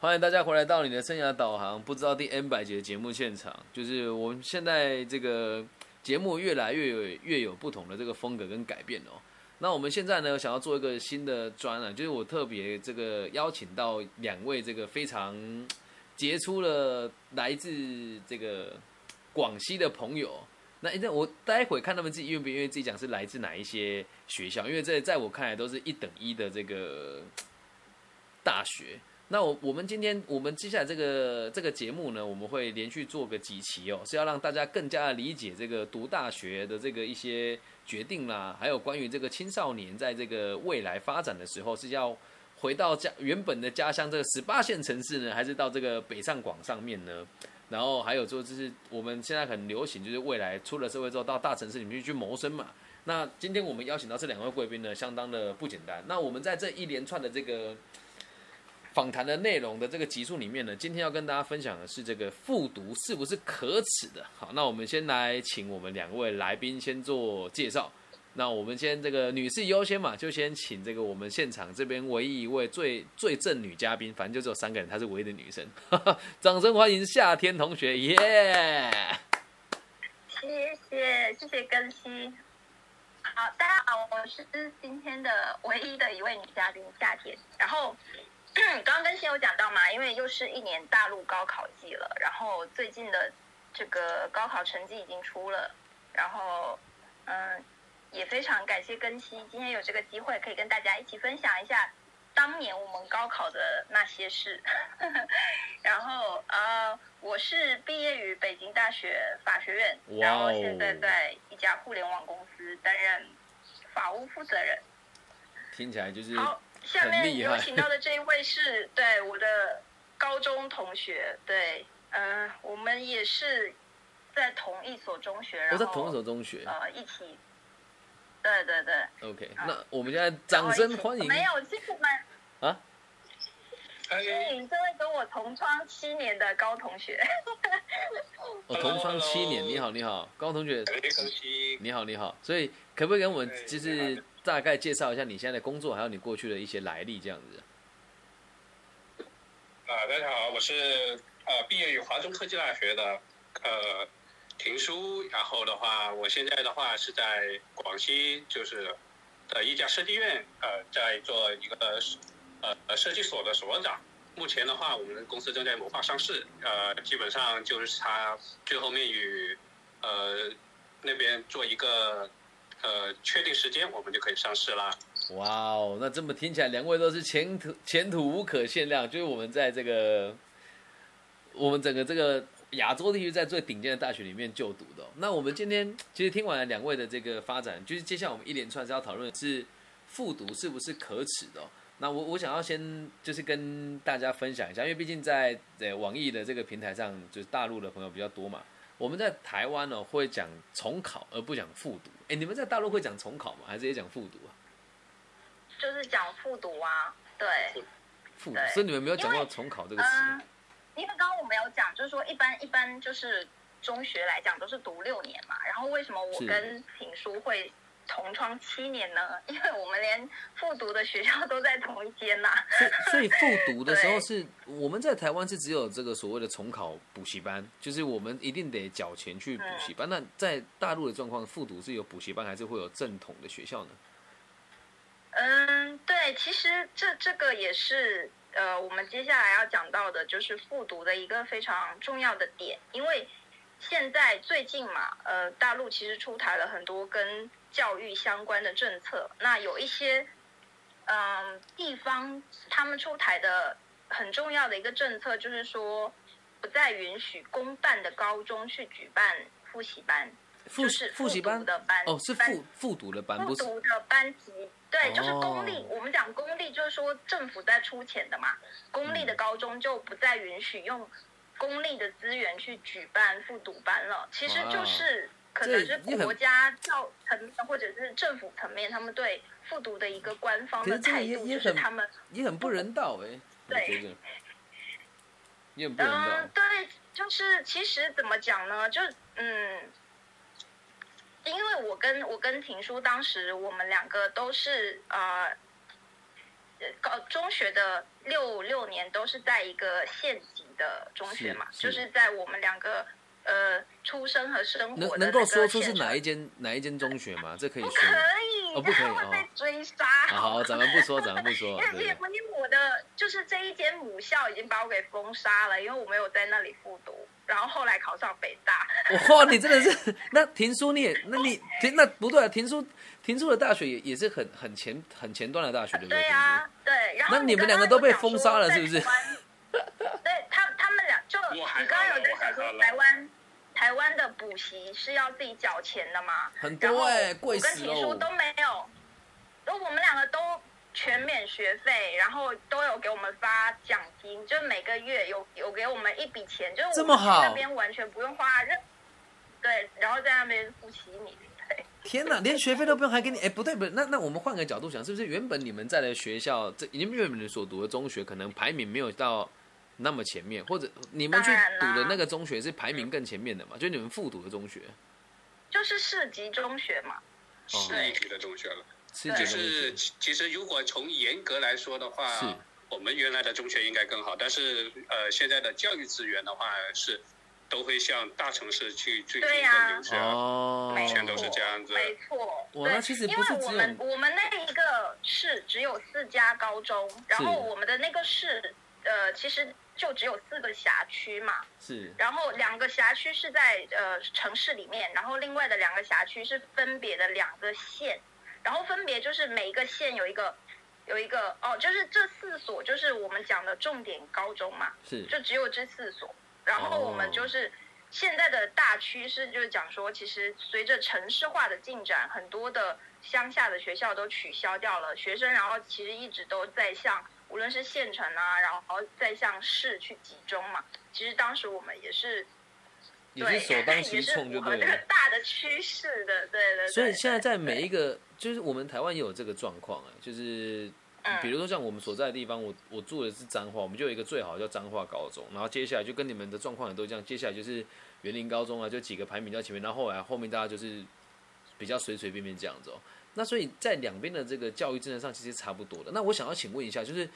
欢迎大家回来到你的生涯导航，不知道第 N 百节的节目现场，就是我们现在这个节目越来越有越有不同的这个风格跟改变哦。那我们现在呢，想要做一个新的专栏，就是我特别这个邀请到两位这个非常杰出的来自这个广西的朋友。那那我待会看他们自己愿不愿意自己讲是来自哪一些学校，因为在在我看来都是一等一的这个大学。那我我们今天我们接下来这个这个节目呢，我们会连续做个几期哦，是要让大家更加的理解这个读大学的这个一些决定啦，还有关于这个青少年在这个未来发展的时候是要回到家原本的家乡这个十八线城市呢，还是到这个北上广上面呢？然后还有说就是我们现在很流行，就是未来出了社会之后到大城市里面去谋生嘛。那今天我们邀请到这两位贵宾呢，相当的不简单。那我们在这一连串的这个。访谈的内容的这个集数里面呢，今天要跟大家分享的是这个复读是不是可耻的？好，那我们先来请我们两位来宾先做介绍。那我们先这个女士优先嘛，就先请这个我们现场这边唯一一位最最正女嘉宾，反正就只有三个人，她是唯一的女生。掌声欢迎夏天同学，耶！谢谢谢谢更新。好，大家好，我是今天的唯一的一位女嘉宾夏天，然后。刚刚跟新友讲到嘛，因为又是一年大陆高考季了，然后最近的这个高考成绩已经出了，然后嗯，也非常感谢根熙今天有这个机会可以跟大家一起分享一下当年我们高考的那些事。然后呃，我是毕业于北京大学法学院，然后现在在一家互联网公司担任法务负责人。听起来就是好。下面有请到的这一位是对我的高中同学，对，嗯，我们也是在同一所中学，然后在同一所中学，呃，一起，对对对，OK，那我们现在掌声欢迎，没有，辛苦们啊，欢迎这位跟我同窗七年的高同学，我同窗七年，你好，你好，高同学，你好，你好，所以可不可以跟我们就是？大概介绍一下你现在的工作，还有你过去的一些来历，这样子。啊，大家好，我是呃毕业于华中科技大学的呃婷书，然后的话，我现在的话是在广西，就是的一家设计院，呃，在做一个呃设计所的所长。目前的话，我们公司正在谋划上市，呃，基本上就是他最后面与呃那边做一个。呃，确定时间，我们就可以上市啦。哇哦，那这么听起来，两位都是前途前途无可限量。就是我们在这个我们整个这个亚洲地区，在最顶尖的大学里面就读的。那我们今天其实听完了两位的这个发展，就是接下来我们一连串是要讨论是复读是不是可耻的。那我我想要先就是跟大家分享一下，因为毕竟在在网易的这个平台上，就是大陆的朋友比较多嘛。我们在台湾呢会讲重考而不讲复读，哎，你们在大陆会讲重考吗？还是也讲复读啊？就是讲复读啊，对。复读，所以你们没有讲到重考这个词。因为刚刚我们有讲，就是说一般一般就是中学来讲都是读六年嘛，然后为什么我跟情书会？同窗七年呢，因为我们连复读的学校都在同一间呐。所以，所以复读的时候是我们在台湾是只有这个所谓的重考补习班，就是我们一定得缴钱去补习班。那在大陆的状况，复读是有补习班，还是会有正统的学校呢？嗯，对，其实这这个也是呃，我们接下来要讲到的，就是复读的一个非常重要的点，因为现在最近嘛，呃，大陆其实出台了很多跟教育相关的政策，那有一些，嗯，地方他们出台的很重要的一个政策，就是说不再允许公办的高中去举办复习班，就是复习班？的班哦，是复复读的班，复读的班级，对，就是公立。我们讲公立，就是说政府在出钱的嘛，公立的高中就不再允许用公立的资源去举办复读班了，其实就是。可能是国家教层面或者是政府层面，他们对复读的一个官方的态度，就是他们也很不人道哎，对，也很不人道。嗯，对，就是其实怎么讲呢？就嗯，因为我跟我跟婷叔当时我们两个都是呃呃高中学的六六年都是在一个县级的中学嘛，是是就是在我们两个呃出生和生活的能能够说出是哪一间哪一间中学吗？这可以不说。可以，哦不可以被哦追杀。好好，咱们不说，咱们不说 因。为因对为，因为我的就是这一间母校已经把我给封杀了，因为我没有在那里复读，然后后来考上北大。哇，你真的是那婷叔你也，那你婷那不对啊，婷叔婷叔的大学也也是很很前很前端的大学，对不对？对啊，对。然后那你们两个都被封杀了是不是 对他他们俩就你我还刚刚有在想说台湾台湾的补习是要自己缴钱的吗？很多哎、贵我跟。婷叔都没有，就我们两个都全免学费，然后都有给我们发奖金，就每个月有有给我们一笔钱，就是我们那边完全不用花任对，然后在那边补习你对，天哪，连学费都不用，还给你？哎、不对不对，那那我们换个角度想，是不是原本你们在的学校，这你们原本所读的中学，可能排名没有到那么前面，或者你们去读的那个中学是排名更前面的嘛？就你们复读的中学，就是市级中学嘛。市一级的中学了。是就是其其实如果从严格来说的话，我们原来的中学应该更好，但是呃现在的教育资源的话是都会向大城市去追求对呀跟留学。哦，没全都是错这样子没错。对哇那其实因不是只有为我们我们那一个市只有四家高中，然后我们的那个市呃其实就只有四个辖区嘛，是。然后两个辖区是在呃城市里面，然后另外的两个辖区是分别的两个县，然后分别就是每一个县有一个有一个哦，就是这四所就是我们讲的重点高中嘛，是。就只有这四所。然后我们就是现在的大趋势，就是讲说，其实随着城市化的进展，很多的乡下的学校都取消掉了，学生然后其实一直都在向无论是县城啊，然后再向市去集中嘛。其实当时我们也是对，也是首当其冲就符合这个。大的趋势的，对对对。所以现在在每一个，就是我们台湾也有这个状况啊，就是嗯比如说像我们所在的地方，我我住的是彰化，我们就有一个最好的叫彰化高中，然后接下来就跟你们的状况也都一样，接下来就是园林高中啊，就几个排名在前面，然后后来后面大家就是比较随随便便这样子哦。那所以在两边的这个教育政策上其实差不多的。那我想要请问一下，就是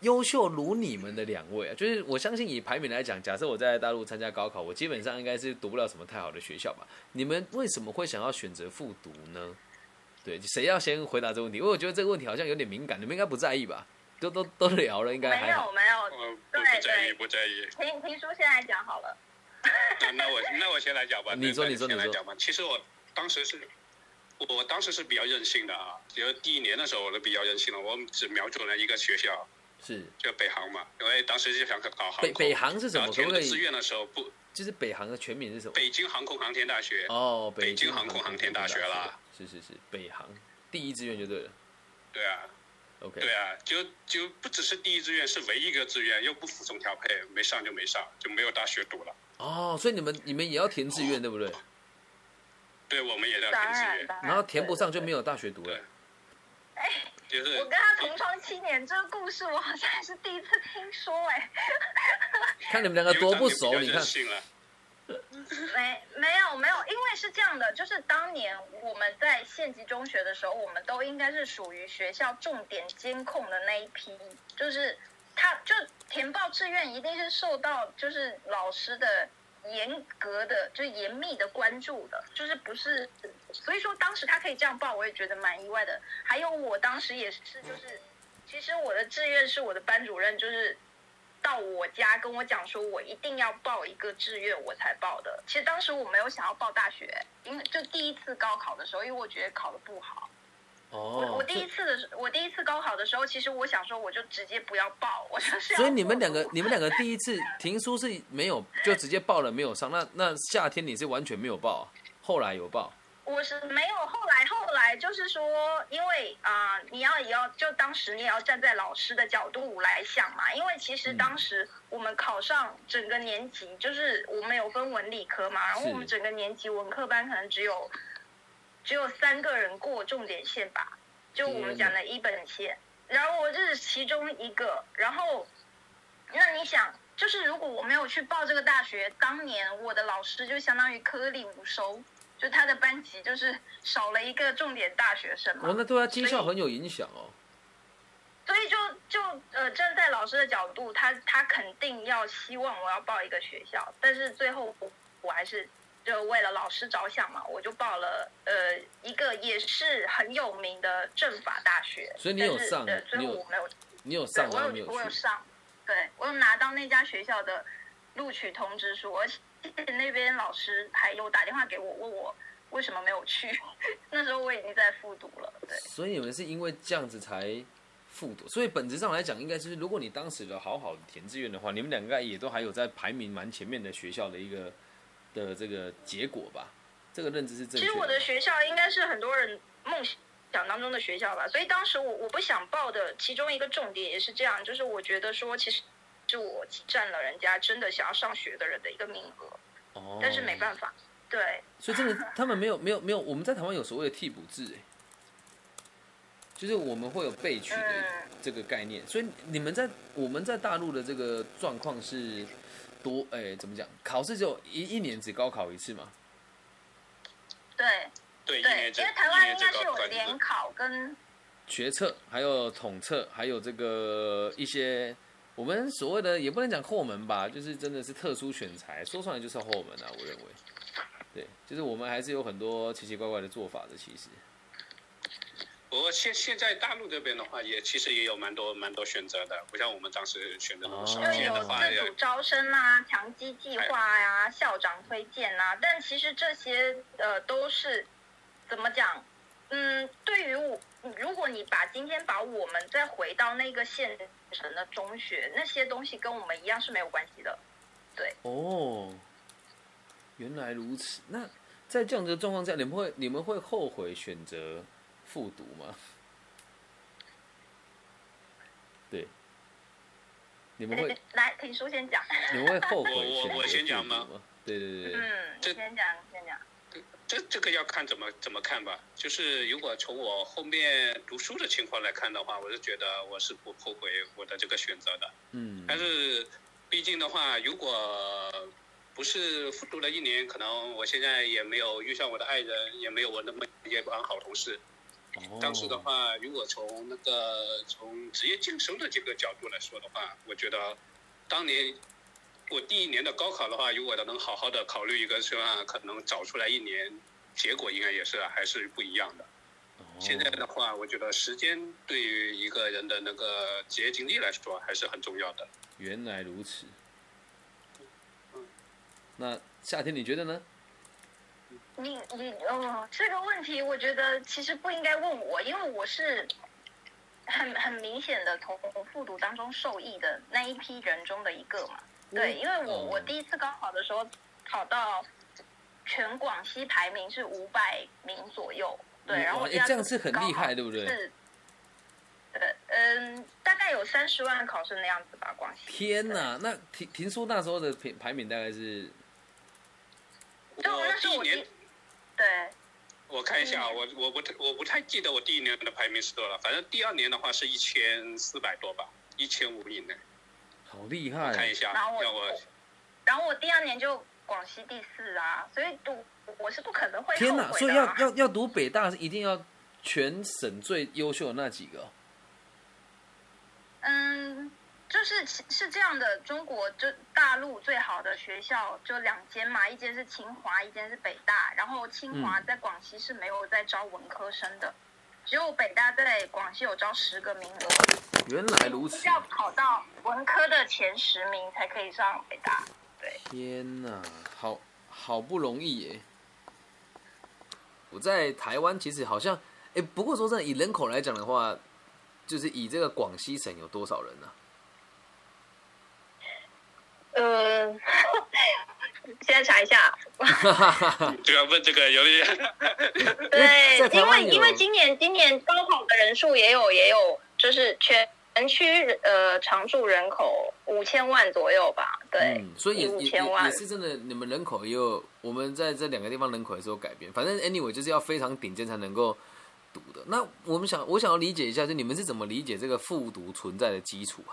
优秀如你们的两位啊，就是我相信以排名来讲，假设我在大陆参加高考，我基本上应该是读不了什么太好的学校吧？你们为什么会想要选择复读呢？对，谁要先回答这个问题？因为我觉得这个问题好像有点敏感，你们应该不在意吧？都都都聊了，应该没有。没有，对不在意，对不在意。听听书现在讲好了。那那我那我先来讲吧。你说你说你说先来讲吧。其实我当时是，我当时是比较任性的啊。就是第一年的时候，我都比较任性了，我只瞄准了一个学校，是就北航嘛，因为当时就想考航。北北航是什么？填志愿的时候不，就是北航的全名是什么？北京航空航天大学。哦，北京京航空航天大学啦。是是是，北航第一志愿就对了。对啊，OK，对啊，就就不只是第一志愿，是唯一一个志愿，又不服从调配，没上就没上，就没有大学读了。哦，所以你们你们也要填志愿对不对？对，我们也要当填志愿，然后填不上就没有。大学读了哎。就是我跟他同窗七年，这个故事我好像还是第一次听说哎、看你们两个多不熟，你看。没没有没有，因为是这样的，就是当年我们在县级中学的时候，我们都应该是属于学校重点监控的那一批，就是他就填报志愿一定是受到就是老师的严格的就是严密的关注的，就是不是，所以说当时他可以这样报，我也觉得蛮意外的。还有我当时也是就是，其实我的志愿是我的班主任就是。到我家跟我讲说，我一定要报一个志愿，我才报的。其实当时我没有想要报大学，因为就第一次高考的时候，因为我觉得考的不好。我第一次的时，我第一次高考的时候，其实我想说，我就直接不要报，我就是要所以你们两个你们两个第一次停书是没有，就直接报了没有上。那那夏天你是完全没有报，后来有报。我是没有，后来后来就是说，因为啊、呃你要也要就当时你也要站在老师的角度来想嘛，因为其实嗯当时我们考上整个年级，就是我们有分文理科嘛，然后我们整个年级文科班可能只有只有三个人过重点线吧，就我们讲的一本线，然后我就是其中一个，然后那你想。就是如果我没有去报这个大学，当年我的老师就相当于颗粒无收，就他的班级就是少了一个重点大学生嘛。哦，那对他绩效很有影响哦。所以就就呃站在老师的角度，他他肯定要希望我要报一个学校，但是最后我我还是就为了老师着想嘛，我就报了呃一个也是很有名的政法大学。所以你有上对，最你有后我没有你有，上，我有我有。上，对我有拿到那家学校的录取通知书，而且那边老师还有打电话给我问我为什么没有去，那时候我已经在复读了，对。所以你们是因为这样子才复读，所以本质上来讲，应该就是如果你当时的好好的填志愿的话，你们两个也都还有在排名蛮前面的学校的一个的这个结果吧？这个认知是正确其实我的学校应该是很多人梦想当中的学校吧，所以当时我我不想报的其中一个重点也是这样，就是我觉得说其实是我占了人家真的想要上学的人的一个名额，哦，但是没办法，对，所以真的他们没有 没有没有，我们在台湾有所谓的替补制，哎，就是我们会有备取的嗯，这个概念，所以你们在我们在大陆的这个状况是多哎怎么讲？考试只有一一年只高考一次嘛？对对，对，因为台湾应该是有联考跟学测，还有统测，还有这个一些我们所谓的也不能讲后门吧，就是真的是特殊选材，说出来就是后门啊，我认为，对，就是我们还是有很多奇奇怪怪的做法的，其实。不过现现在大陆这边的话，也其实也有蛮多蛮多选择的，不像我们当时选择那种哦少就有见的话，自主招生啊、强基计划呀、校长推荐啊，但其实这些呃都是怎么讲？嗯，对于我，如果你把今天把我们再回到那个县城的中学，那些东西跟我们一样是没有关系的。对哦，原来如此。那在这样的状况下，你们会你们会后悔选择复读吗？对，你们会来，听书先讲。你们会后悔我我我先讲吗？对对对对，嗯，先讲，你先讲。这这个要看怎么怎么看吧。就是如果从我后面读书的情况来看的话，我是觉得我是不后悔我的这个选择的。嗯，但是毕竟的话，如果不是复读了一年，可能我现在也没有遇上我的爱人，也没有我那么一帮好同事。哦当时的话，如果从那个从职业晋升的这个角度来说的话，我觉得当年我第一年的高考的话，如果能好好的考虑一个是吧，可能早出来一年，结果应该也是还是不一样的。哦现在的话，我觉得时间对于一个人的那个职业经历来说还是很重要的。原来如此。嗯那夏天你觉得呢？你你哦，这个问题我觉得其实不应该问我，因为我是很很明显的从复读当中受益的那一批人中的一个嘛。对，因为我哦我第一次高考的时候考到全广西排名是五百名左右，对，然后我哇第二次诶这样是很厉害，对不对？是，呃，嗯，大概有三十万考生的样子吧，广西。天哪，那听听说那时候的排排名大概是对，我那时候我对，我看一下啊，我我不太我不太记得我第一年的排名是多少，反正第二年的话是一千四百多吧，一千五以内。好厉害看一下，然后我我然后我第二年就广西第四啊，所以读我是不可能会天哪！所以要要要读北大是一定要全省最优秀的那几个哦、嗯，就是是是这样的，中国就大陆最好的学校就两间嘛，一间是清华，一间是北大。然后清华嗯在广西是没有在招文科生的，只有北大在广西有招十个名额，原来如此要考到文科的前十名才可以上北大。对，天哪，好好不容易耶！我在台湾其实好像，哎、不过说真的，以人口来讲的话，就是以这个广西省有多少人呢、呃，现在查一下，就 要问这个有点，对因为因为今年今年高考的人数也有也有，就是全区呃常住人口五千万左右吧，对，嗯，所以也五千万也也是真的，你们人口也有，我们在这两个地方人口也是有改变。反正 anyway 就是要非常顶尖才能够读的。那我们想，我想要理解一下，就你们是怎么理解这个复读存在的基础啊？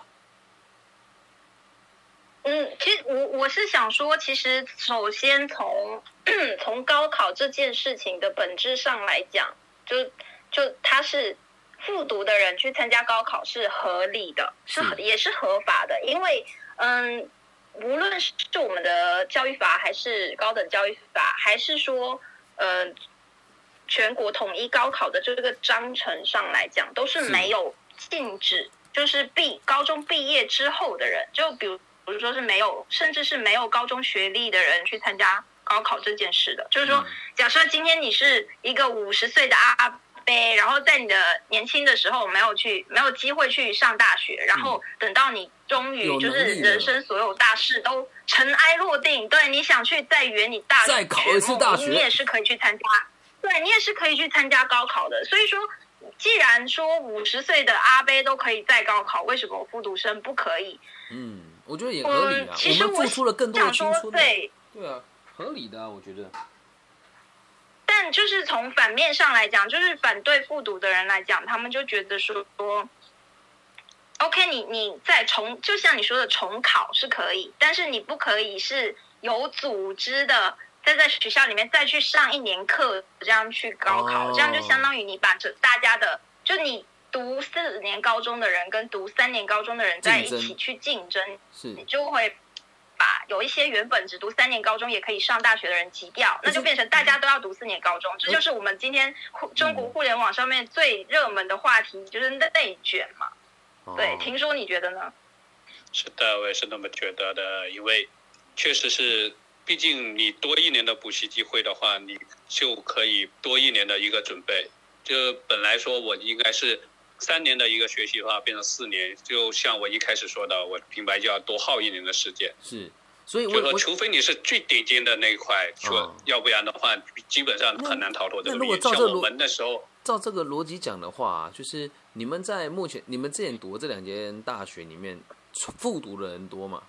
嗯，其实我我是想说，其实首先从 从高考这件事情的本质上来讲，就就它是复读的人去参加高考是合理的，是是。也是合法的，因为嗯，无论是我们的教育法，还是高等教育法，还是说呃全国统一高考的这个章程上来讲，都是是。没有禁止，就是毕高中毕业之后的人，就比如比如说是没有，甚至是没有高中学历的人去参加高考这件事的，就是说。嗯假设今天你是一个五十岁的阿阿伯，然后在你的年轻的时候没有去没有机会去上大学，然后等到你终于就是人生所有大事都尘埃落定，对，你想去再圆你大学再考一次大学你也是可以去参加，对你也是可以去参加高考的。所以说，既然说五十岁的阿伯都可以再高考，为什么复读生不可以？嗯，我觉得也合理嗯啊。，其实我我们付出了更多的想说，青春，对。对啊，合理的啊，我觉得。但就是从反面上来讲，就是反对复读的人来讲，他们就觉得说，OK，你你再重，就像你说的重考是可以，但是你不可以是有组织的，再在学校里面再去上一年课，这样去高考，哦这样就相当于你把这大家的，就你读四年高中的人跟读三年高中的人在一起去竞争，是你就会把有一些原本只读三年高中也可以上大学的人挤掉，那就变成大家都要读四年高中。这就是我们今天互中国互联网上面最热门的话题，就是内卷嘛。对哦，听说你觉得呢？是的，我也是那么觉得的，因为确实是，毕竟你多一年的补习机会的话，你就可以多一年的一个准备。就本来说我应该是三年的一个学习的话，变成四年，就像我一开始说的，我平白就要多耗一年的时间。是，所以我就说，除非你是最顶尖的那一块，说、哦要不然的话，基本上很难逃脱这那如果个命运。像我照这逻们那时候，照这个逻辑讲的话，就是你们在目前你们之前读的这两间大学里面，复读的人多吗？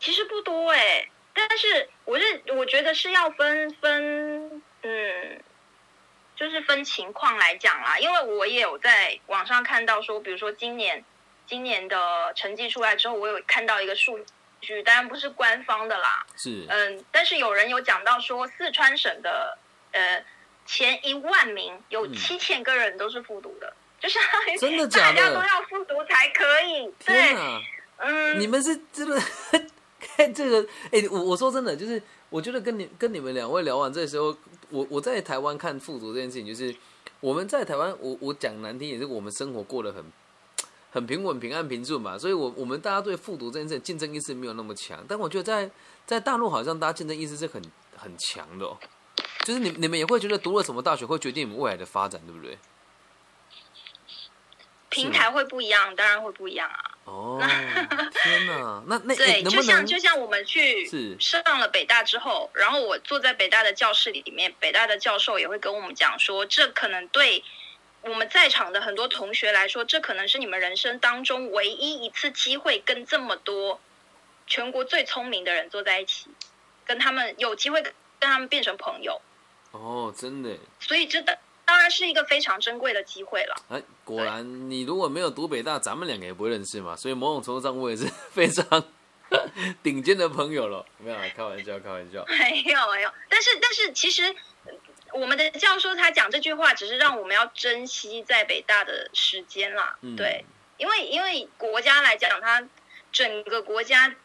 其实不多哎、但是我是我觉得是要分分，嗯，就是分情况来讲啦。因为我也有在网上看到说，比如说今年今年的成绩出来之后，我有看到一个数据，当然不是官方的啦，是，嗯，但是有人有讲到说，四川省的呃前一万名有嗯七千个人都是复读的，就相当于真的 假的大家都要复读才可以。天对，嗯，你们是真的 看这个？哎、我我说真的，就是我觉得跟你跟你们两位聊完这时候，我我在台湾看复读这件事情，就是我们在台湾，我我讲难听也是我们生活过得很很平稳、平安、平顺嘛，所以我我们大家对复读这件事竞争意识没有那么强，但我觉得在在大陆好像大家竞争意识是很很强的哦。就是你你们也会觉得读了什么大学会决定你们未来的发展，对不对？平台会不一样，当然会不一样啊。哦，天哪！那那、对，就像就像我们去上了北大之后，然后我坐在北大的教室里面，北大的教授也会跟我们讲说，这可能对我们在场的很多同学来说，这可能是你们人生当中唯一一次机会，跟这么多全国最聪明的人坐在一起，跟他们有机会跟他们变成朋友，哦，真的。所以这的当然是一个非常珍贵的机会了。哎，果然你如果没有读北大，咱们两个也不会认识嘛。所以某种程度上，我也是非常顶尖的朋友了。没有，开玩笑，开玩笑。没有没有，但是但是其实呃我们的教授他讲这句话，只是让我们要珍惜在北大的时间啦。嗯对，因为因为国家来讲，它整个国家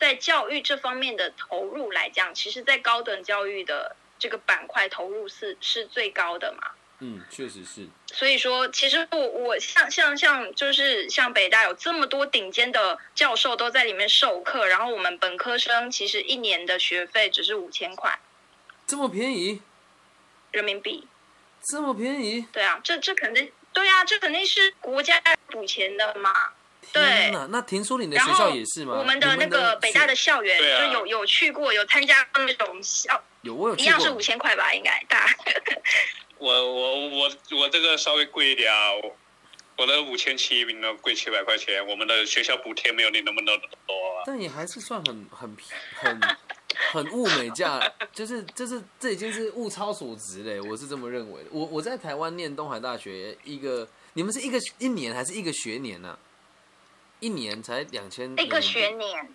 在教育这方面的投入来讲，其实在高等教育的这个板块投入是是最高的嘛。嗯，确实是。所以说，其实我我像像像就是像北大有这么多顶尖的教授都在里面授课，然后我们本科生其实一年的学费只是五千块这么便宜，人民币。这么便宜，对啊，这这肯定对啊，这肯定是国家补钱的嘛。对天哪！那听说你的学校也是吗？我们的那个北大的校园就有有去过，有参加那种校，有我有去过一样是五，千块吧，应该大。我我我我这个稍微贵一点啊，我我的五千七比那贵七百块钱，我们的学校补贴没有你那么的多啊。但也还是算很很很很物美价，就是就是这已经是物超所值嘞，我是这么认为的。我我在台湾念东海大学，一个你们是一个一年还是一个学年呢、一年才两千，一个学年，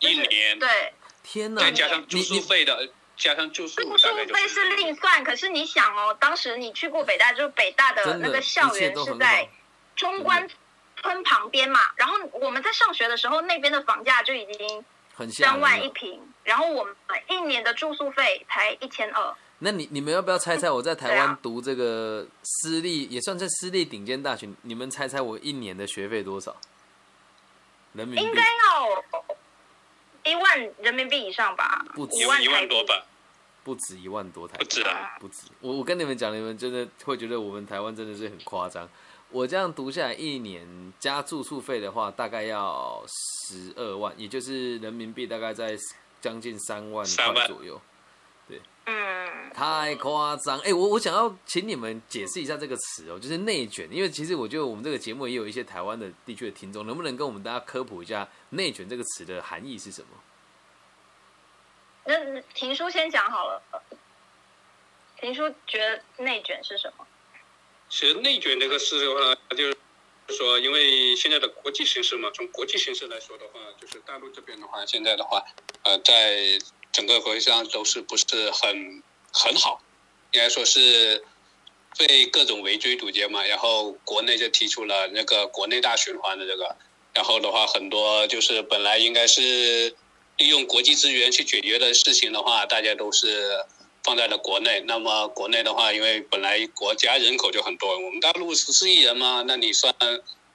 一年，对，天哪！再加上住你你宿费的，加上住宿住大概就宿费是另算，可是你想哦，当时你去过北大，就是北大的那个校园都是在中关村旁边嘛，然后我们在上学的时候，那边的房价就已经很吓三万。一平，然后我们一年的住宿费才一千二。那你你们要不要猜猜我在 台湾读这个私立，也算是私立顶尖大学？你们猜猜我一年的学费多少？人民币应该要一万人民币以上吧，不止一万多吧，不止一万多台，不止啊，不止。我我跟你们讲，你们真的会觉得我们台湾真的是很夸张。我这样读下来一年加住宿费的话，大概要十二万，也就是人民币大概在将近三万三万块左右。嗯，太夸张！哎、我我想要请你们解释一下这个词哦，就是内卷。因为其实我觉得我们这个节目也有一些台湾的地区的听众，能不能跟我们大家科普一下“内卷”这个词的含义是什么？那婷叔先讲好了。婷叔觉得内卷是什么？其实内卷这个事的话，就是说，因为现在的国际形势嘛，从国际形势来说的话，就是大陆这边的话，现在的话，呃，在整个国际上都是不是很很好，应该说是被各种围追堵截嘛。然后国内就提出了那个国内大循环的这个，然后的话，很多就是本来应该是利用国际资源去解决的事情的话，大家都是放在了国内。那么国内的话，因为本来国家人口就很多，我们大陆十四亿人嘛，那你算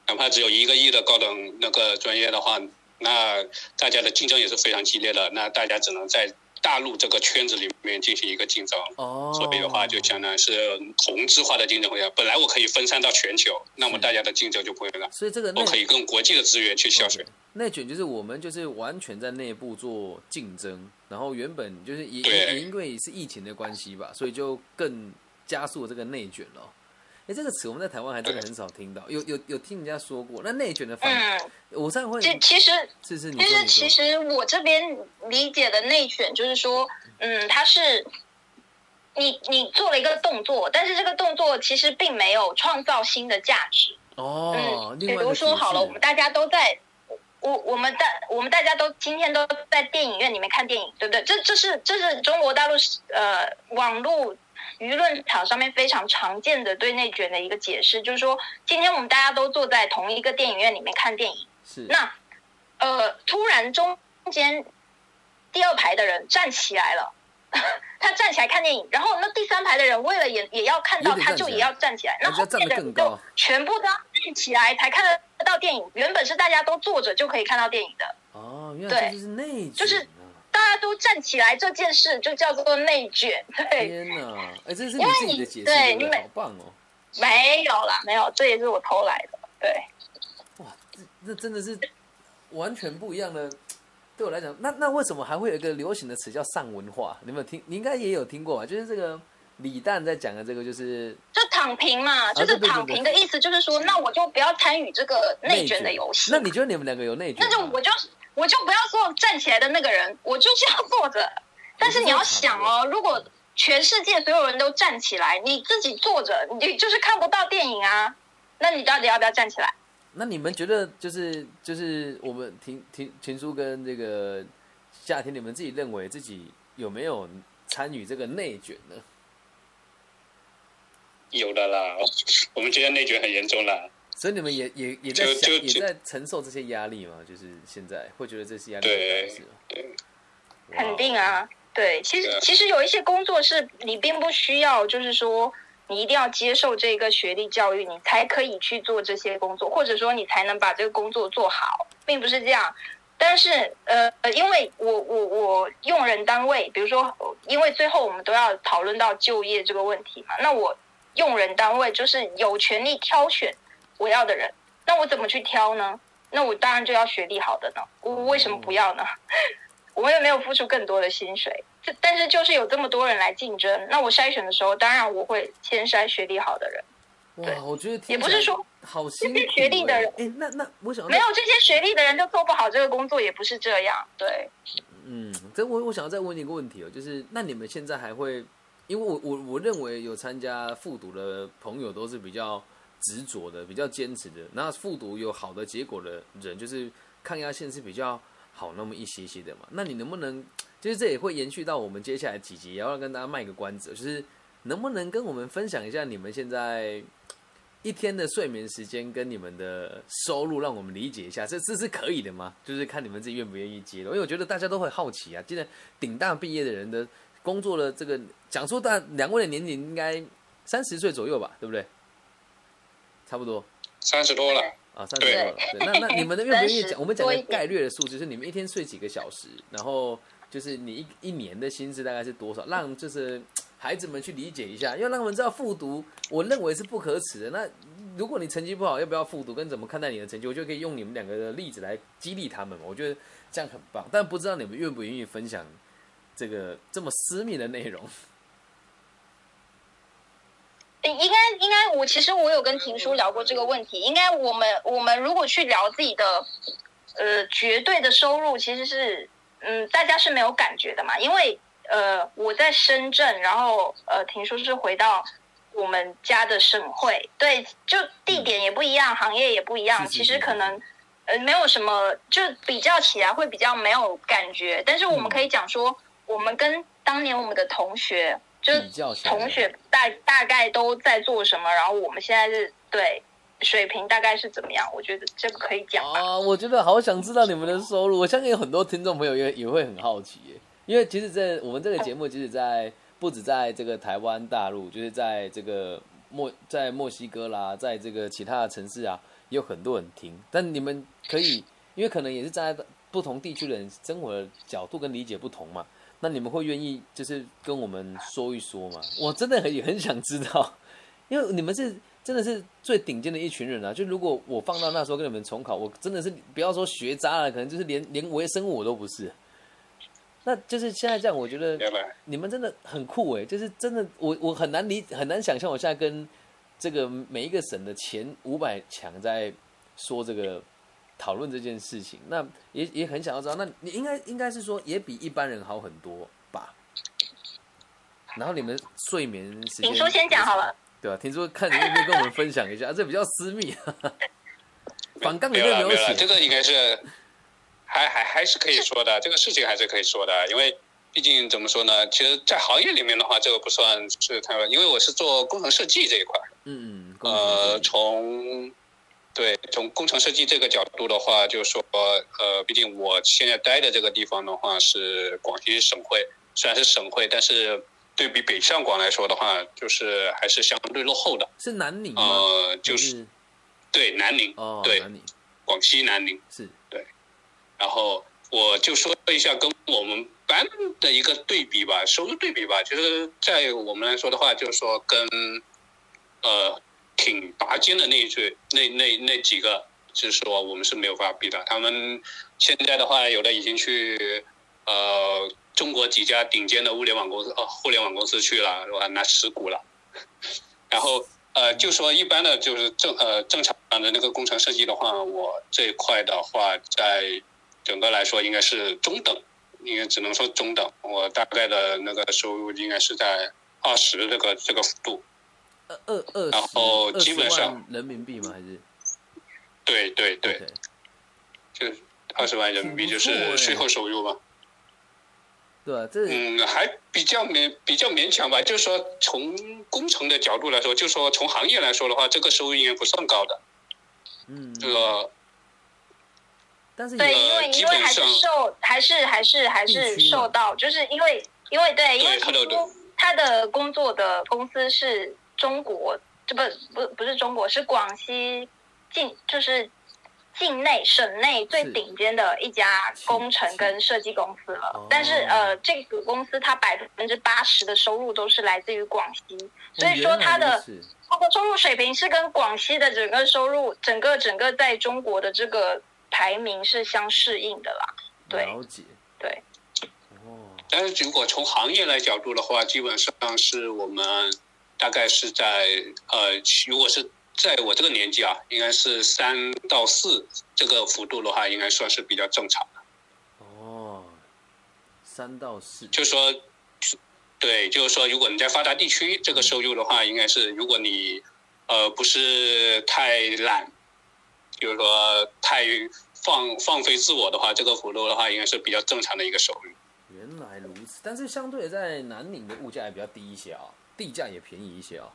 哪怕只有一个亿的高等那个专业的话，那大家的竞争也是非常激烈的。那大家只能在大陆这个圈子里面进行一个竞争。哦，所以的话，就相当于是同质化的竞争会。本来我可以分散到全球，那么大家的竞争就不会了。所以这个内我可以跟国际的资源去消费。内卷就是我们就是完全在内部做竞争，然后原本就是也也因为是疫情的关系吧，所以就更加速这个内卷了。哎，这个词我们在台湾还真的很少听到，有有有听人家说过。那内卷的反，嗯，我上会其其实是是你其实其实我这边理解的内卷就是说，嗯，它是你你做了一个动作，但是这个动作其实并没有创造新的价值。哦嗯，，比如说好了，我们大家都在。我我们大我们大家都今天都在电影院里面看电影，对不对？这这是这是中国大陆呃网络舆论场上面非常常见的对内卷的一个解释，就是说今天我们大家都坐在同一个电影院里面看电影，是那呃突然中间第二排的人站起来了，他站起来看电影，然后那第三排的人为了也也要看到他就也要站起来，那后面的人就全部都要站起来才看得到电影。原本是大家都坐着就可以看到电影的，哦，原来这对就是内卷、啊，就是大家都站起来这件事就叫做内卷。对，天哪，哎，这是你自己的解释，对你每好棒哦！没有啦，没有，这也是我偷来的。对，哇，这这真的是完全不一样的。对我来讲，那那为什么还会有一个流行的词叫上文化？你有没有听？你应该也有听过吧？就是这个李诞在讲的这个，就是就躺平嘛，就是躺平的意思，就是说，那我就不要参与这个内卷的卷游戏。那你觉得你们两个有内卷？那就我就我就不要做站起来的那个人，我就是要坐着。但是你要想哦，如果全世界所有人都站起来，你自己坐着，你就是看不到电影啊。那你到底要不要站起来？那你们觉得就是就是我们婷婷婷叔跟这个夏天，你们自己认为自己有没有参与这个内卷呢？有的啦，我们觉得内卷很严重啦。所以你们也也也在想，也在承受这些压力嘛？就是现在会觉得这些压力对很大是吗对，肯定啊，对，其实其实有一些工作是你并不需要，就是说你一定要接受这个学历教育，你才可以去做这些工作，或者说你才能把这个工作做好，并不是这样。但是呃，因为我我我用人单位，比如说，因为最后我们都要讨论到就业这个问题嘛，那我用人单位就是有权利挑选我要的人，那我怎么去挑呢？那我当然就要学历好的呢，我为什么不要呢？我也没有付出更多的薪水，这但是就是有这么多人来竞争，那我筛选的时候，当然我会先筛学历好的人，对哇，我觉得也不是说好辛苦、这些学历的人哎、那那我想要没有这些学历的人就做不好这个工作，也不是这样。对，嗯，这我我想要再问你一个问题哦，就是那你们现在还会，因为我我我认为有参加复读的朋友都是比较执着的，比较坚持的。那复读有好的结果的人，就是抗压性是比较好那么一些些的嘛。那你能不能就是这也会延续到我们接下来几集，也要跟大家卖个关子，就是能不能跟我们分享一下你们现在一天的睡眠时间跟你们的收入，让我们理解一下，这这是可以的吗？就是看你们自己愿不愿意接的，因为我觉得大家都会好奇啊。既然顶大毕业的人的工作的这个讲说，大两位的年龄应该三十岁左右吧，对不对？差不多三十多了。啊，三十多了。对，那那你们的愿不愿意讲？我们讲个概率的数字，就是你们一天睡几个小时，然后就是你一一年的薪资大概是多少？让就是孩子们去理解一下，要让他们知道复读，我认为是不可耻的。那如果你成绩不好，要不要复读？跟怎么看待你的成绩？我就可以用你们两个的例子来激励他们嘛。我觉得这样很棒，但不知道你们愿不愿意分享这个这么私密的内容。应该应该，我其实我有跟婷叔聊过这个问题。应该我们我们如果去聊自己的呃绝对的收入，其实是嗯大家是没有感觉的嘛。因为呃我在深圳，然后呃婷叔是回到我们家的省会，对，就地点也不一样，行业也不一样，其实可能呃没有什么，就比较起来会比较没有感觉。但是我们可以讲说，我们跟当年我们的同学。就是同学大大概都在做什么，然后我们现在是对水平大概是怎么样？我觉得这个可以讲啊。我觉得好想知道你们的收入，我相信有很多听众朋友也也会很好奇耶。因为其实，在我们这个节目，其实，在不止在这个台湾大陆，就是在这个墨在墨西哥啦，在这个其他的城市啊，也有很多人听。但你们可以，因为可能也是站在不同地区的人生活的角度跟理解不同嘛。那你们会愿意就是跟我们说一说吗？我真的很也很想知道，因为你们是真的是最顶尖的一群人啊！就如果我放到那时候跟你们重考，我真的是不要说学渣了，可能就是连连微生物我都不是。那就是现在这样，我觉得你们真的很酷哎！就是真的，我我很难理很难想象，我现在跟这个每一个省的前五百强在说这个。讨论这件事情，那也也很想要知道，那你应该应该是说也比一般人好很多吧？然后你们睡眠时间，听说先讲好了，对吧？听说看你愿不愿意跟我们分享一下，这比较私密。反杠里面没有写，这个应该是还还还是可以说的，这个事情还是可以说的，因为毕竟怎么说呢？其实，在行业里面的话，这个不算是太，因为我是做工程设计这一块，嗯嗯，呃，从。对，从工程设计这个角度的话，就是说，呃，毕竟我现在待的这个地方的话是广西省会，虽然是省会，但是对比北上广来说的话，就是还是相对落后的。是南宁吗？呃，就是，对，南宁。哦，对，南宁，广西南宁。是，对。然后我就说一下跟我们班的一个对比吧，收入对比吧，就是在我们来说的话，就是说跟，呃。挺拔尖的那一句，那那那几个，就是说我们是没有法比的。他们现在的话，有的已经去呃中国几家顶尖的物联网公司哦，互联网公司去了，是吧？拿持股了。然后呃，就说一般的，就是正呃正常的那个工程设计的话，我这一块的话，在整个来说应该是中等，应该只能说中等。我大概的那个收入应该是在二十这个这个幅度。二二然后基本上人民币吗？还是？对对对，就二十万人民币就是税后收入吧。对啊，这嗯还比较勉比较勉强吧。就是说从工程的角度来说，就是说从行业来说的话，这个收入应该不算高的。嗯，这个。但是对，因为因为还是受还是还是还是受到，就是因为因为对，因为他的他的工作的公司是。中国这不不不是中国，是广西境，就是境内省内最顶尖的一家工程跟设计公司了。但是呃，这个公司它百分之八十的收入都是来自于广西，所以说它的它的收入水平是跟广西的整个收入，整个整个在中国的这个排名是相适应的啦。对，对。哦。但是如果从行业来角度的话，基本上是我们。大概是在呃，如果是在我这个年纪啊，应该是三到四这个幅度的话，应该算是比较正常的。哦，三到四，就说，对，就是说，如果你在发达地区，这个收入的话，应该是如果你呃不是太懒，就是说太放放飞自我的话，这个幅度的话，应该是比较正常的一个收入。原来如此，但是相对在南宁的物价也比较低一些啊，地价也便宜一些哦。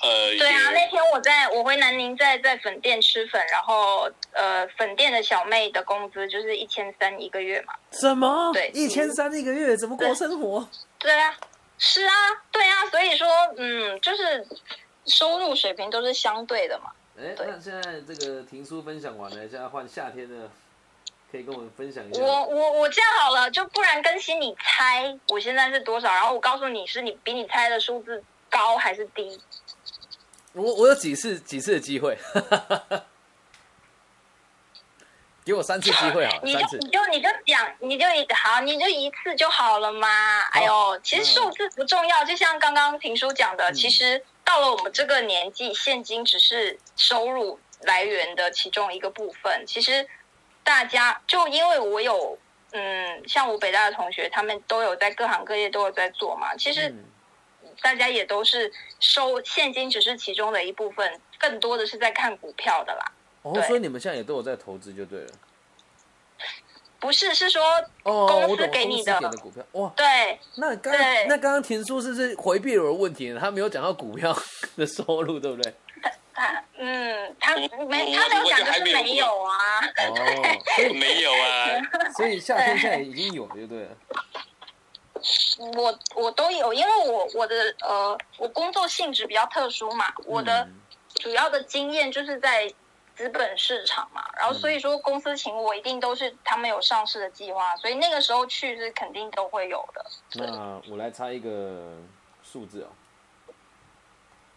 呃，对啊，那天我在我回南宁在在粉店吃粉，然后呃粉店的小妹的工资就是一千三一个月嘛。什么？对一千三一个月，怎么过生活？对啊，是啊，对啊，所以说嗯，就是收入水平都是相对的嘛。哎，那现在这个停书分享完了，现在换夏天的，可以跟我们分享一下。我我我这样好了，就不然更新你猜我现在是多少，然后我告诉你是你比你猜的数字高还是低。我我有几次几次的机会，给我三次机会好了，你就。你就你就讲，你就一好，你就一次就好了嘛。哎呦，其实数字不重要，就像刚刚评叔讲的，嗯其实到了我们这个年纪，现金只是收入来源的其中一个部分。其实大家就因为我有，嗯，像我北大的同学，他们都有在各行各业都有在做嘛。其实嗯大家也都是收现金，只是其中的一部分，更多的是在看股票的啦。哦，对所以你们现在也都有在投资就对了。不是，是说哦，公司给你的股票，哇，对那刚对那刚刚田叔是不是回避了我的问题呢？他没有讲到股票的收入，对不对？他 嗯，他没他没有讲，就是没没有有啊。哦，所以 没有啊，所以夏天现在已经有了，就对了。我我都有，因为我我的呃，我工作性质比较特殊嘛，我的嗯主要的经验就是在资本市场嘛，然后所以说公司请我一定都是他们有上市的计划，所以那个时候去是肯定都会有的。那我来猜一个数字哦。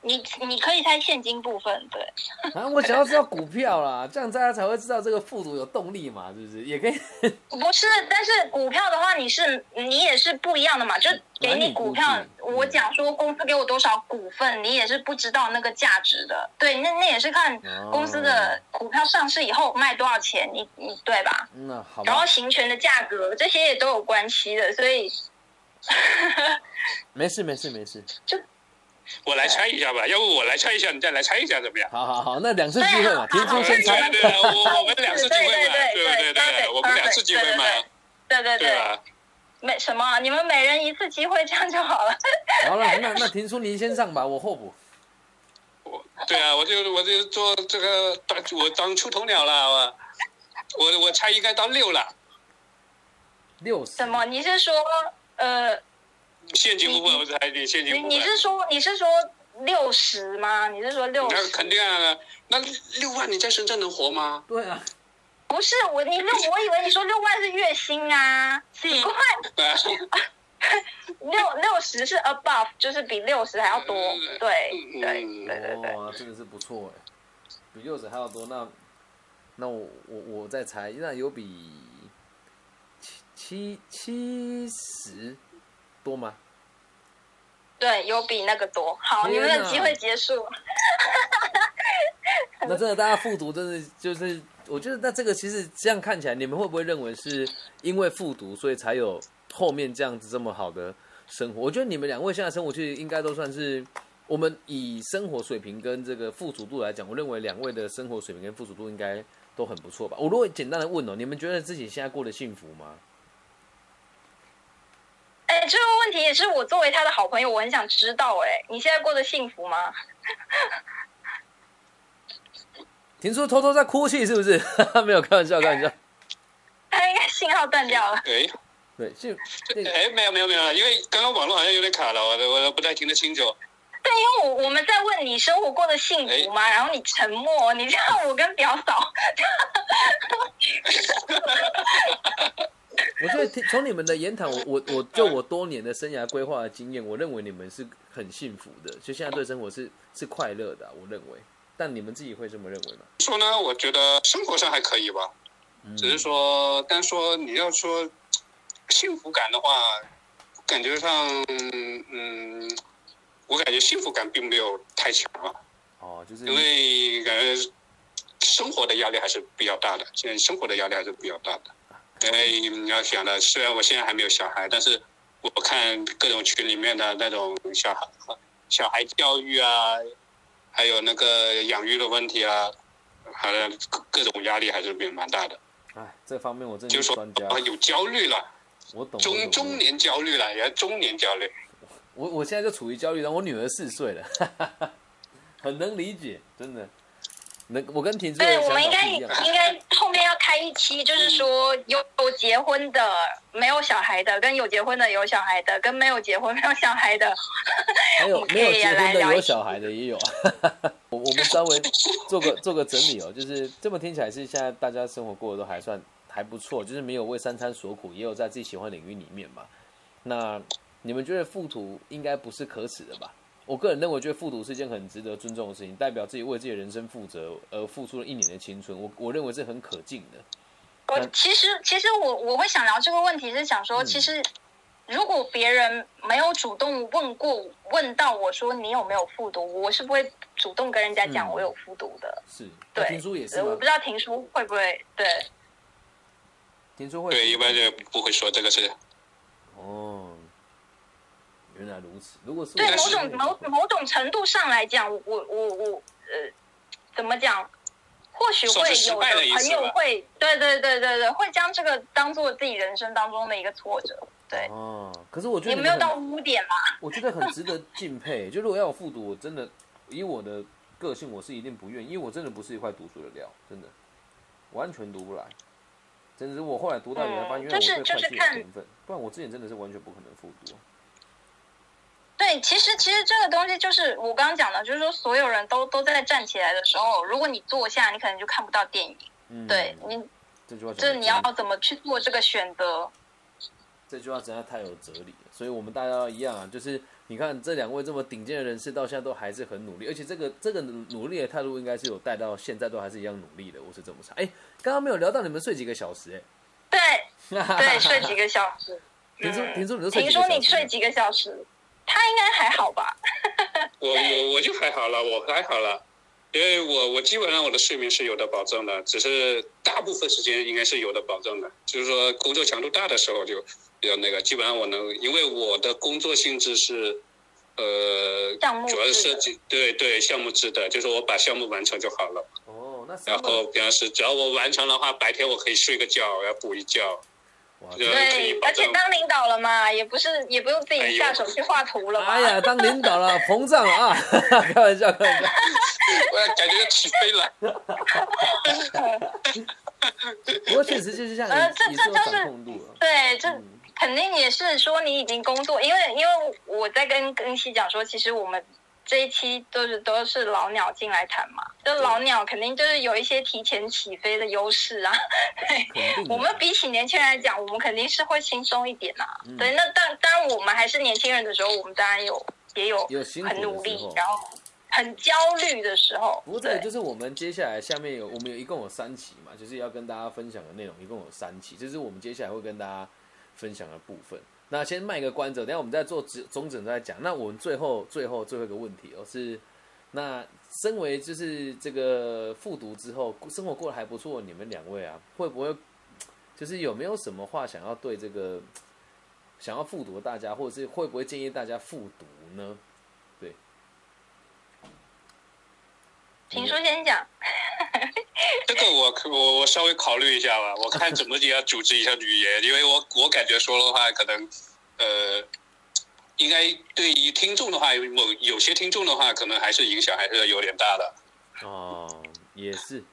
你你可以猜现金部分，对，啊，我想要知道股票啦，这样大家才会知道这个复读有动力嘛，是不是？也可以。不是，但是股票的话，你是你也是不一样的嘛，就给你股票，我讲说公司给我多少股份，你也是不知道那个价值的。对，那那也是看哦公司的股票上市以后卖多少钱，你你对吧？那好然后，行权的价格这些也都有关系的，所以没事没事没事。我来猜一下吧，要不我来猜一下，你再来猜一下怎么样？好好好，那两次机会嘛，田叔先猜。对啊，我我们两次机会嘛，对对对对，我们两次机会嘛，对对对，对吧？没什么，你们每人一次机会，这样就好了。好了，那那田叔您先上吧，我候补。我对啊，我就我就做这个当我当出头鸟了，我我我猜应该到六了，六。什么？你是说呃？现金部分我猜你现你金部分，你是说你是说六十吗？你是说六十？那肯定啊，那六万你在深圳能活吗？对啊，不是我，你六，我以为你说六万是月薪啊，奇怪，啊，六六十是 above，就是比六十还要多。嗯对嗯对嗯对对对，哇，真的是不错哎，比六十还要多。那那我我我再猜，那有比七七七十多吗？对，有比那个多。好，你们的机会结束。那真的，大家复读真的就是，我觉得那这个其实这样看起来，你们会不会认为是因为复读，所以才有后面这样子这么好的生活？我觉得你们两位现在生活其实应该都算是我们以生活水平跟这个富足度来讲，我认为两位的生活水平跟富足度应该都很不错吧。我如果简单的问哦，你们觉得自己现在过得幸福吗？哎，这个问题也是我作为他的好朋友，我很想知道。哎，你现在过得幸福吗？听说偷偷在哭泣，是不是？没有开玩笑，开玩笑。他应该信号断掉了。哎对，幸那个哎，没有没有没有，因为刚刚网络好像有点卡了，我我不太听得清楚。对，因为我我们在问你生活过得幸福吗？然后你沉默，你这样我跟表嫂，我觉得听从你们的言谈，我我我就我多年的生涯规划的经验，我认为你们是很幸福的，就现在对生活是是快乐的啊、我认为。但你们自己会这么认为吗？说呢，我觉得生活上还可以吧，嗯只是说，单说你要说幸福感的话，感觉上，嗯，我感觉幸福感并没有太强啊，哦，就是因为感觉生活的压力还是比较大的，现在生活的压力还是比较大的。因为你要想的，虽然我现在还没有小孩，但是我看各种群里面的那种小孩小孩教育啊，还有那个养育的问题啊，好像各各种压力还是蛮蛮大的。哎，这方面我真的就是说。啊有焦虑了，我懂。中中年焦虑了，也中年焦虑。我我现在就处于焦虑当中，我女儿四岁了，很能理解，真的。能，我跟婷子对，我们应该。应该后面要开一期，就是说有有结婚的、没有小孩的，跟有结婚的有小孩的，跟没有结婚没有小孩的，还有 没有结婚的有小孩的也有，我 我们稍微做个做个整理哦，就是这么听起来是现在大家生活过得都还算还不错，就是没有为三餐所苦，也有在自己喜欢领域里面嘛。那你们觉得富图应该不是可耻的吧？我个人认为，觉得复读是一件很值得尊重的事情，代表自己为自己的人生负责而付出了一年的青春。我我认为是很可敬的。我其实其实我我会想聊这个问题，是想说，嗯其实如果别人没有主动问过问到我说你有没有复读，我是不会主动跟人家讲嗯我有复读的。是，对那听书也是我不？知道婷书会不会对。听书会对，一般就不会说这个事。哦，原来如此。如果是对某种某某种程度上来讲，我我我呃，怎么讲？或许会有的朋友会，对对对对对，会将这个当做自己人生当中的一个挫折，对，哦，可是我觉得也没有到污点啦。我觉得很值得敬佩。就如果要我复读，我真的以我的个性，我是一定不愿意，因为我真的不是一块读书的料，真的完全读不来。真的是我后来读大学才发现，嗯原来我就是对会计有就是看天分，不然我之前真的是完全不可能复读。对，其实其实这个东西就是我刚刚讲的，就是说所有人都都在站起来的时候，如果你坐下，你可能就看不到电影。嗯，对你，这句话讲就是你要怎么去做这个选择。这句话实在太有哲理了，所以我们大家要一样啊，就是你看这两位这么顶尖的人士，到现在都还是很努力，而且这个这个努努力的态度，应该是有带到现在都还是一样努力的，我是这么想。哎，刚刚没有聊到你们睡几个小时、对哎，对，对睡几个小时。听说嗯听说你都睡几听说个小时？你睡几个小时？他应该还好吧？我我我就还好了，我还好了，因为我我基本上我的睡眠是有的保证的，只是大部分时间应该是有的保证的，就是说工作强度大的时候就比较那个，基本上我能，因为我的工作性质是，呃，项目主要是设计，对对，项目制的，就是我把项目完成就好了。哦，那然后平常是只要我完成的话，白天我可以睡个觉，要补一觉。哇，对而且当领导了嘛，也不是也不用自己下手去画图了嘛。哎呀，当领导了，膨胀了啊！开玩笑，开玩笑。我感觉要起飞了。不过确实就是像呃这你，你是有这就是掌控度了。对，这嗯肯定也是说你已经工作，因为因为我在跟跟西讲说，其实我们这一期都是都是老鸟进来谈嘛，就老鸟肯定就是有一些提前起飞的优势啊。对。我们比起年轻人来讲，我们肯定是会轻松一点啊。嗯对，那当当然我们还是年轻人的时候，我们当然有也有有很努。力然后很焦虑的时候。不过对就是我们接下来下面有我们有一共有三期嘛，就是要跟大家分享的内容一共有三期，这是我们接下来会跟大家分享的部分。那先卖个关子，等下我们再做总总整再讲。那我们最后最后最后一个问题哦是，那身为就是这个复读之后生活过得还不错，你们两位啊会不会就是有没有什么话想要对这个想要复读的大家，或者是会不会建议大家复读呢？评书先讲，这个我我我稍微考虑一下吧，我看怎么也要组织一下语言，因为我我感觉说的话，可能呃，应该对于听众的话，某有些听众的话，可能还是影响还是有点大的。哦，也是，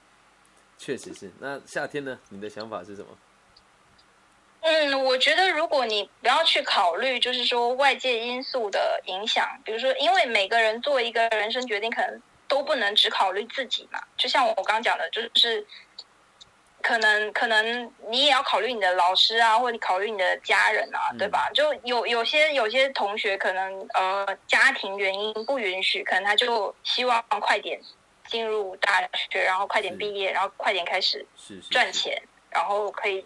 确实是。那夏天呢？你的想法是什么？嗯，我觉得如果你不要去考虑，就是说外界因素的影响，比如说，因为每个人做一个人生决定，可能都不能只考虑自己嘛。就像我刚刚讲的，就是可能可能你也要考虑你的老师啊，或者你考虑你的家人啊，嗯对吧？就有有些有些同学可能呃家庭原因不允许，可能他就希望快点进入大学，然后快点毕业，然后快点开始赚钱，然后可以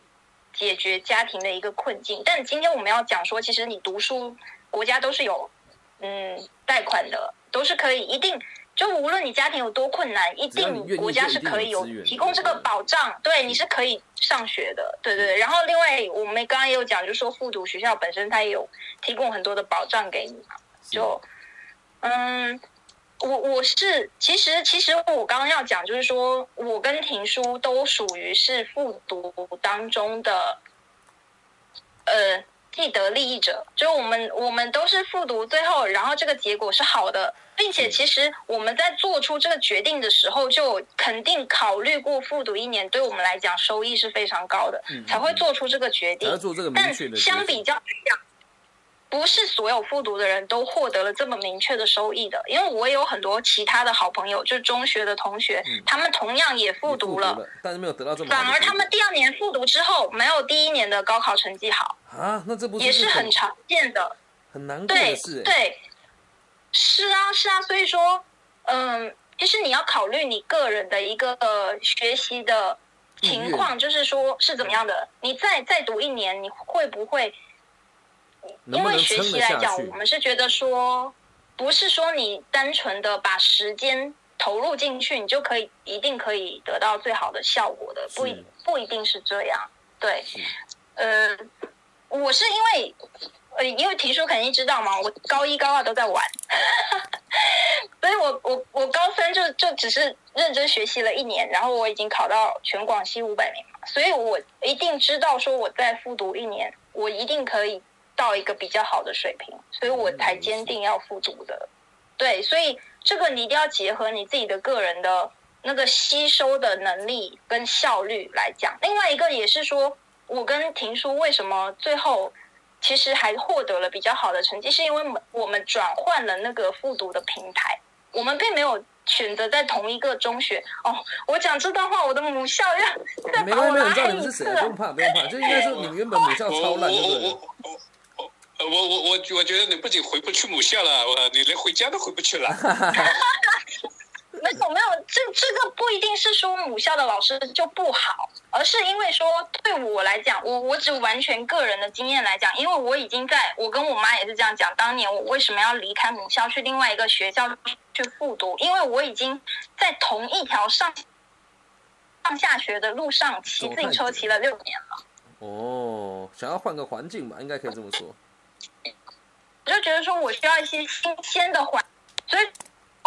解决家庭的一个困境。但今天我们要讲说，其实你读书，国家都是有嗯贷款的，都是可以一定。就无论你家庭有多困难，一定国家是可以有提供这个保障，对，你是可以上学的，对对对。然后另外我们刚刚也有讲，就是说复读学校本身它也有提供很多的保障给你嘛。就嗯，我我是其实其实我刚刚要讲，就是说我跟婷叔都属于是复读当中的呃既得利益者，就我们我们都是复读，最后然后这个结果是好的，并且其实我们在做出这个决定的时候，就肯定考虑过复读一年对我们来讲收益是非常高的，才会做出这个决定。要做这个。明但确的决相比较来讲，不是所有复读的人都获得了这么明确的收益的，因为我也有很多其他的好朋友，就是中学的同学，嗯他们同样也也复读了。但是没有得到这么反而他们第二年复读之后，没有第一年的高考成绩好，啊，那这不也是很很常见的。很难过对的事、欸。对，是啊是啊，所以说，嗯，其实你要考虑你个人的一个呃学习的情况，就是说是怎么样的。你再再读一年，你会不会？因为学习来讲，我？们是觉得说，不是说你单纯的把时间投入进去，你就可以一定可以得到最好的效果的，不一不一定是这样。对，呃，我是因为呃，因为提叔肯定知道嘛，我高一高二都在玩，所以我我我高三就就只是认真学习了一年，然后我已经考到全广西五百名嘛，所以我一定知道说我再复读一年，我一定可以到一个比较好的水平，所以我才坚定要复读的。对，所以这个你一定要结合你自己的个人的那个吸收的能力跟效率来讲。另外一个也是说，我跟婷叔为什么最后其实还获得了比较好的成绩，是因为我们转换了那个复读的平台，我们并没有选择在同一个中学。哦，我讲这段话，我的母校要 再把我拉没有人知道黑一次你们是谁，不用怕，不用怕。就应该说你们原本母校超烂，对不对？我我我我我我我觉得你不仅回不去母校了，我你连回家都回不去了。没有没有，这这个不一定是说母校的老师就不好，而是因为说对我来讲，我我只完全个人的经验来讲，因为我已经在我跟我妈也是这样讲，当年我为什么要离开母校去另外一个学校去复读，因为我已经在同一条上上下学的路上骑自行车骑了六年了，哦，想要换个环境吧，应该可以这么说。我就觉得说我需要一些新鲜的环，所以。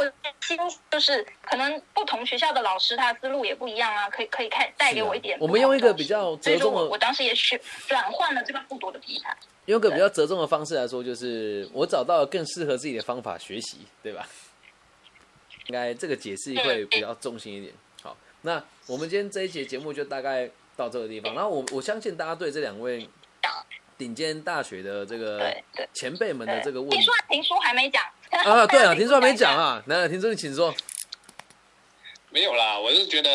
我新就是可能不同学校的老师他思路也不一样啊，可以可以看带给我一点我。们用一个比较折中的，我我当时也选转换了这个复读的平台。用个比较折中的方式来说，就是我找到了更适合自己的方法学习，对吧？应该这个解释会比较中心一点。好，那我们今天这一节节目就大概到这个地方。然后我我相信大家对这两位顶尖大学的这个前辈们的这个问题听说评书还没讲啊，对啊，听说还没讲。啊，来 来，听说你请说。没有啦，我是觉得，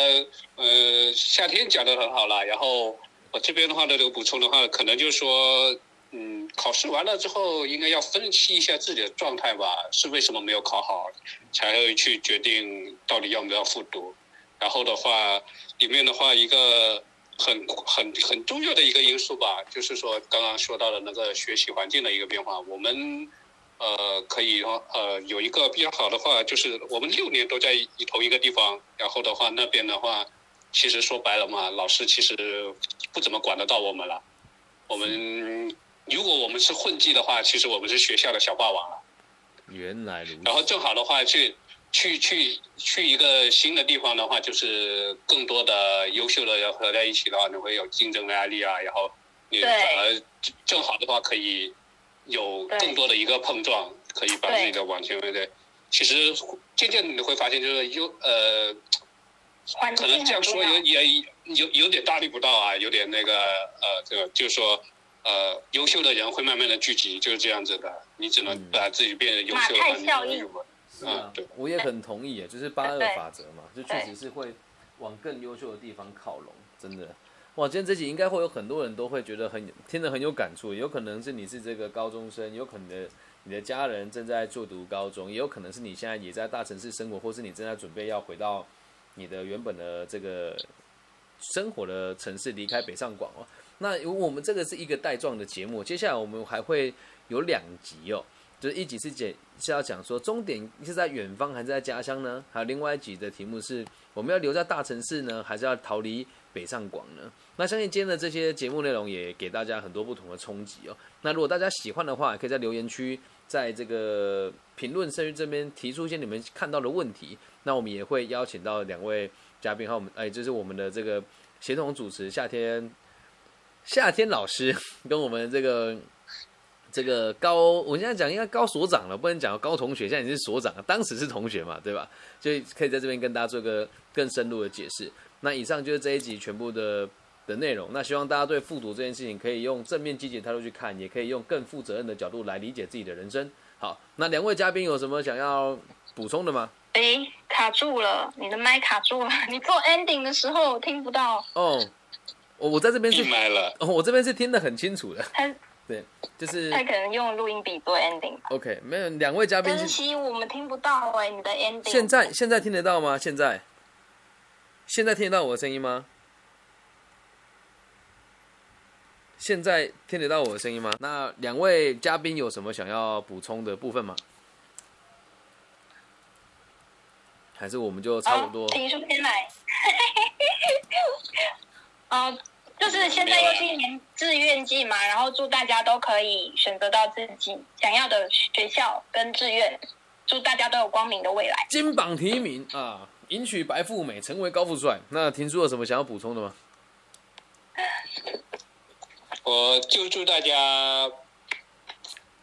呃，夏天讲的很好啦。然后我这边的话呢，这个补充的话，可能就是说，嗯，考试完了之后，应该要分析一下自己的状态吧，是为什么没有考好，才会去决定到底要不要复读。然后的话，里面的话一个很很很重要的一个因素吧，就是说刚刚说到的那个学习环境的一个变化，我们。呃，可以说呃有一个比较好的话，就是我们六年都在一同一个地方，然后的话那边的话，其实说白了嘛，老师其实不怎么管得到我们了。我们如果我们是混迹的话，其实我们是学校的小霸王了。原来如此。然后正好的话，去去去去一个新的地方的话，就是更多的优秀的人合在一起的话，你会有竞争的压力啊，然后你对反而正好的话可以。有更多的一个碰撞，可以把自己的往前面对。其实渐渐你会发现，就是优呃，可能这样说有也有有点大逆不道啊，有点那个呃，这个就是说呃，优秀的人会慢慢的聚集，就是这样子的。你只能把自己变得优秀的话，你效应。是啊，我也很同意啊，就是八二法则嘛，就确实是会往更优秀的地方靠拢，真的。哇，今天这集应该会有很多人都会觉得很听得很有感触，有可能是你是这个高中生，有可能你的家人正在就读高中，也有可能是你现在也在大城市生活，或是你正在准备要回到你的原本的这个生活的城市，离开北上广哦。那我们这个是一个带状的节目，接下来我们还会有两集哦，就是一集是讲是要讲说终点是在远方还是在家乡呢？还有另外一集的题目是我们要留在大城市呢，还是要逃离北上广呢？那相信今天的这些节目内容也给大家很多不同的冲击哦。那如果大家喜欢的话，可以在留言区，在这个评论社区这边提出一些你们看到的问题。那我们也会邀请到两位嘉宾，和我们哎，就是我们的这个协同主持夏天夏天老师 跟我们这个这个高，我现在讲应该高所长了，不能讲高同学，现在已经是所长了，当时是同学嘛，对吧？所以可以在这边跟大家做个更深入的解释。那以上就是这一集全部的的内容。那希望大家对复读这件事情可以用正面积极的态度去看，也可以用更负责任的角度来理解自己的人生。好，那两位嘉宾有什么想要补充的吗？哎，卡住了，你的麦卡住了，你做 ending 的时候听不到。哦，我我在这边是麦了。哦，我这边是听得很清楚的。他对，就是他可能用录音笔做 ending 吧。OK，没有两位嘉宾是珍惜我们听不到哎、你的 ending。现在现在听得到吗？现在现在听得到我的声音吗？现在听得到我的声音吗？那两位嘉宾有什么想要补充的部分吗？还是我们就差不多好？提出先来。哦，就是现在又是一年志愿季嘛，然后祝大家都可以选择到自己想要的学校跟志愿，祝大家都有光明的未来。金榜题名啊，迎娶白富美，成为高富帅。那婷叔有什么想要补充的吗？我就祝大家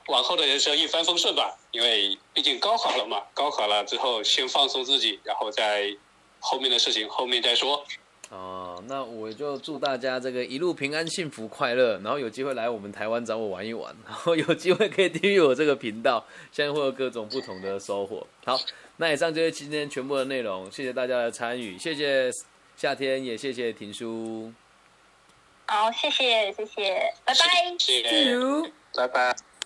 往后的人生一帆风顺吧，因为毕竟高考了嘛，高考了之后先放松自己，然后再后面的事情后面再说。哦，那我就祝大家这个一路平安、幸福、快乐，然后有机会来我们台湾找我玩一玩，然后有机会可以订阅我这个频道，相信会有各种不同的收获。好，那以上就是今天全部的内容，谢谢大家的参与，谢谢夏天，也谢谢婷叔。好，谢谢谢谢，拜拜。谢谢，拜拜。